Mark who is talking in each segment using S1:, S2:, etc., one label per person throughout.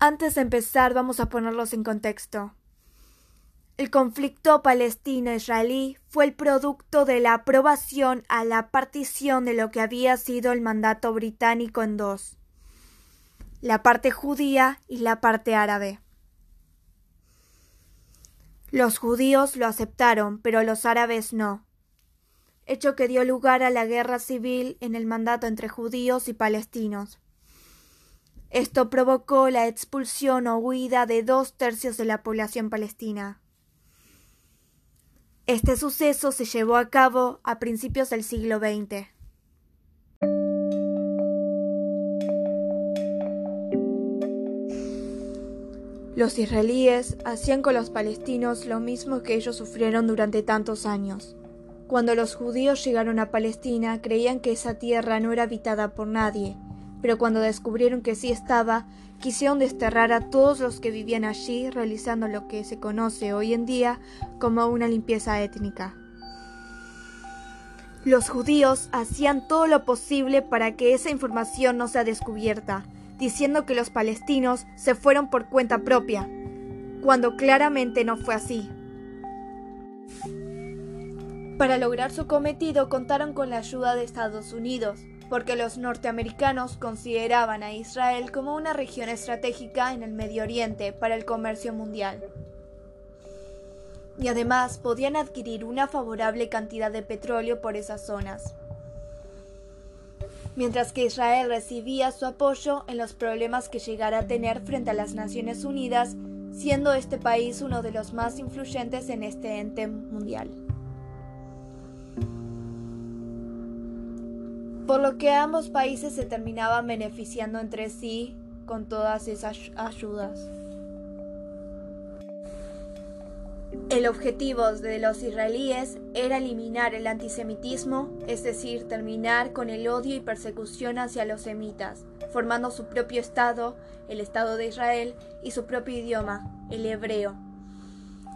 S1: Antes de empezar, vamos a ponerlos en contexto. El conflicto palestino-israelí fue el producto de la aprobación a la partición de lo que había sido el mandato británico en dos, la parte judía y la parte árabe. Los judíos lo aceptaron, pero los árabes no, hecho que dio lugar a la guerra civil en el mandato entre judíos y palestinos. Esto provocó la expulsión o huida de dos tercios de la población palestina. Este suceso se llevó a cabo a principios del siglo XX. Los israelíes hacían con los palestinos lo mismo que ellos sufrieron durante tantos años. Cuando los judíos llegaron a Palestina creían que esa tierra no era habitada por nadie, pero cuando descubrieron que sí estaba, quisieron desterrar a todos los que vivían allí, realizando lo que se conoce hoy en día como una limpieza étnica. Los judíos hacían todo lo posible para que esa información no sea descubierta, diciendo que los palestinos se fueron por cuenta propia, cuando claramente no fue así. Para lograr su cometido contaron con la ayuda de Estados Unidos, porque los norteamericanos consideraban a Israel como una región estratégica en el Medio Oriente para el comercio mundial. Y además podían adquirir una favorable cantidad de petróleo por esas zonas. Mientras que Israel recibía su apoyo en los problemas que llegara a tener frente a las Naciones Unidas, siendo este país uno de los más influyentes en este ente mundial. Por lo que ambos países se terminaban beneficiando entre sí con todas esas ayudas. El objetivo de los israelíes era eliminar el antisemitismo, es decir, terminar con el odio y persecución hacia los semitas, formando su propio Estado, el Estado de Israel, y su propio idioma, el hebreo.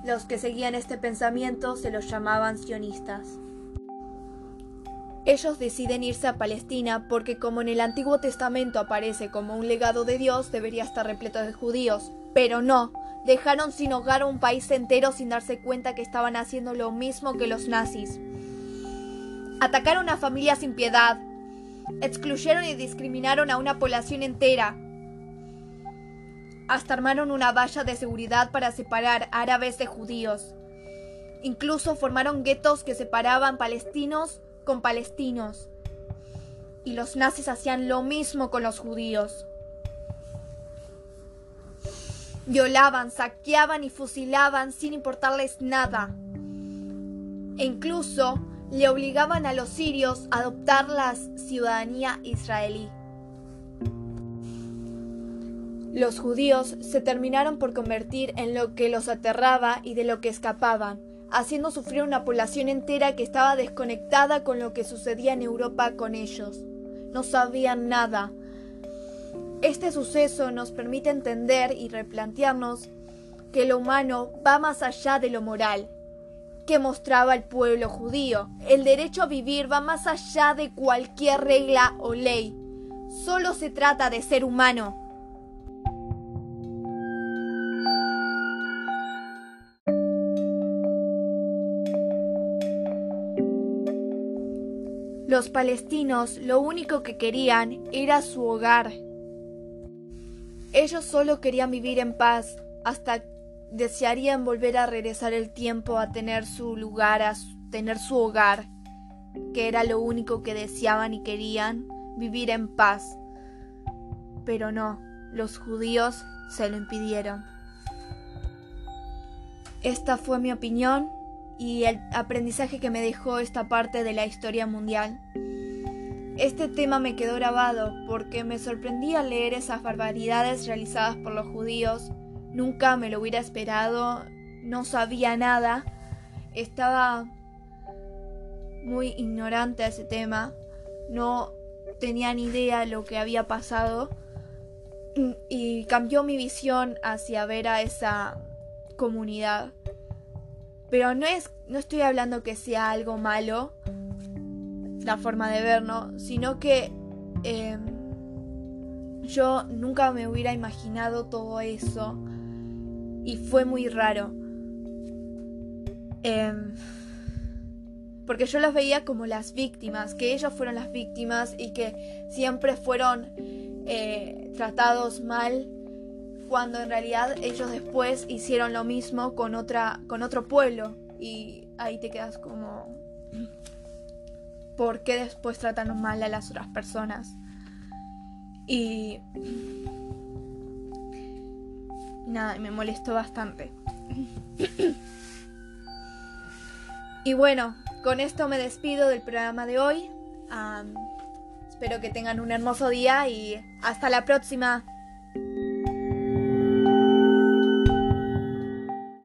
S1: Los que seguían este pensamiento se los llamaban sionistas. Ellos deciden irse a Palestina porque como en el Antiguo Testamento aparece como un legado de Dios, debería estar repleto de judíos. Pero no, dejaron sin hogar a un país entero sin darse cuenta que estaban haciendo lo mismo que los nazis. Atacaron a familias sin piedad, excluyeron y discriminaron a una población entera. Hasta armaron una valla de seguridad para separar árabes de judíos. Incluso formaron guetos que separaban palestinos con palestinos. Y los nazis hacían lo mismo con los judíos. Violaban, saqueaban y fusilaban sin importarles nada. E incluso le obligaban a los sirios a adoptar la ciudadanía israelí. Los judíos se terminaron por convertir en lo que los aterraba y de lo que escapaban, haciendo sufrir una población entera que estaba desconectada con lo que sucedía en Europa con ellos. No sabían nada. Este suceso nos permite entender y replantearnos que lo humano va más allá de lo moral, que mostraba el pueblo judío. El derecho a vivir va más allá de cualquier regla o ley. Solo se trata de ser humano. Los palestinos lo único que querían era su hogar. Ellos solo querían vivir en paz hasta desearían volver a regresar el tiempo a tener su lugar, a tener su hogar, que era lo único que deseaban y querían, vivir en paz. Pero no, los judíos se lo impidieron. Esta fue mi opinión y el aprendizaje que me dejó esta parte de la historia mundial. Este tema me quedó grabado porque me sorprendía leer esas barbaridades realizadas por los judíos. Nunca me lo hubiera esperado, no sabía nada, estaba muy ignorante a ese tema, no tenía ni idea de lo que había pasado y cambió mi visión hacia ver a esa comunidad. Pero no es, no estoy hablando que sea algo malo la forma de ver, ¿no? Sino que em, Yo nunca me hubiera imaginado todo eso y fue muy raro. Em, porque yo los veía como las víctimas, que ellos fueron las víctimas y que siempre fueron eh, tratados mal cuando en realidad ellos después hicieron lo mismo con otra con otro pueblo y ahí te quedas como ¿por qué después tratan mal a las otras personas? Y nada, me molestó bastante. y bueno, con esto me despido del programa de hoy. espero que tengan un hermoso día y hasta la próxima.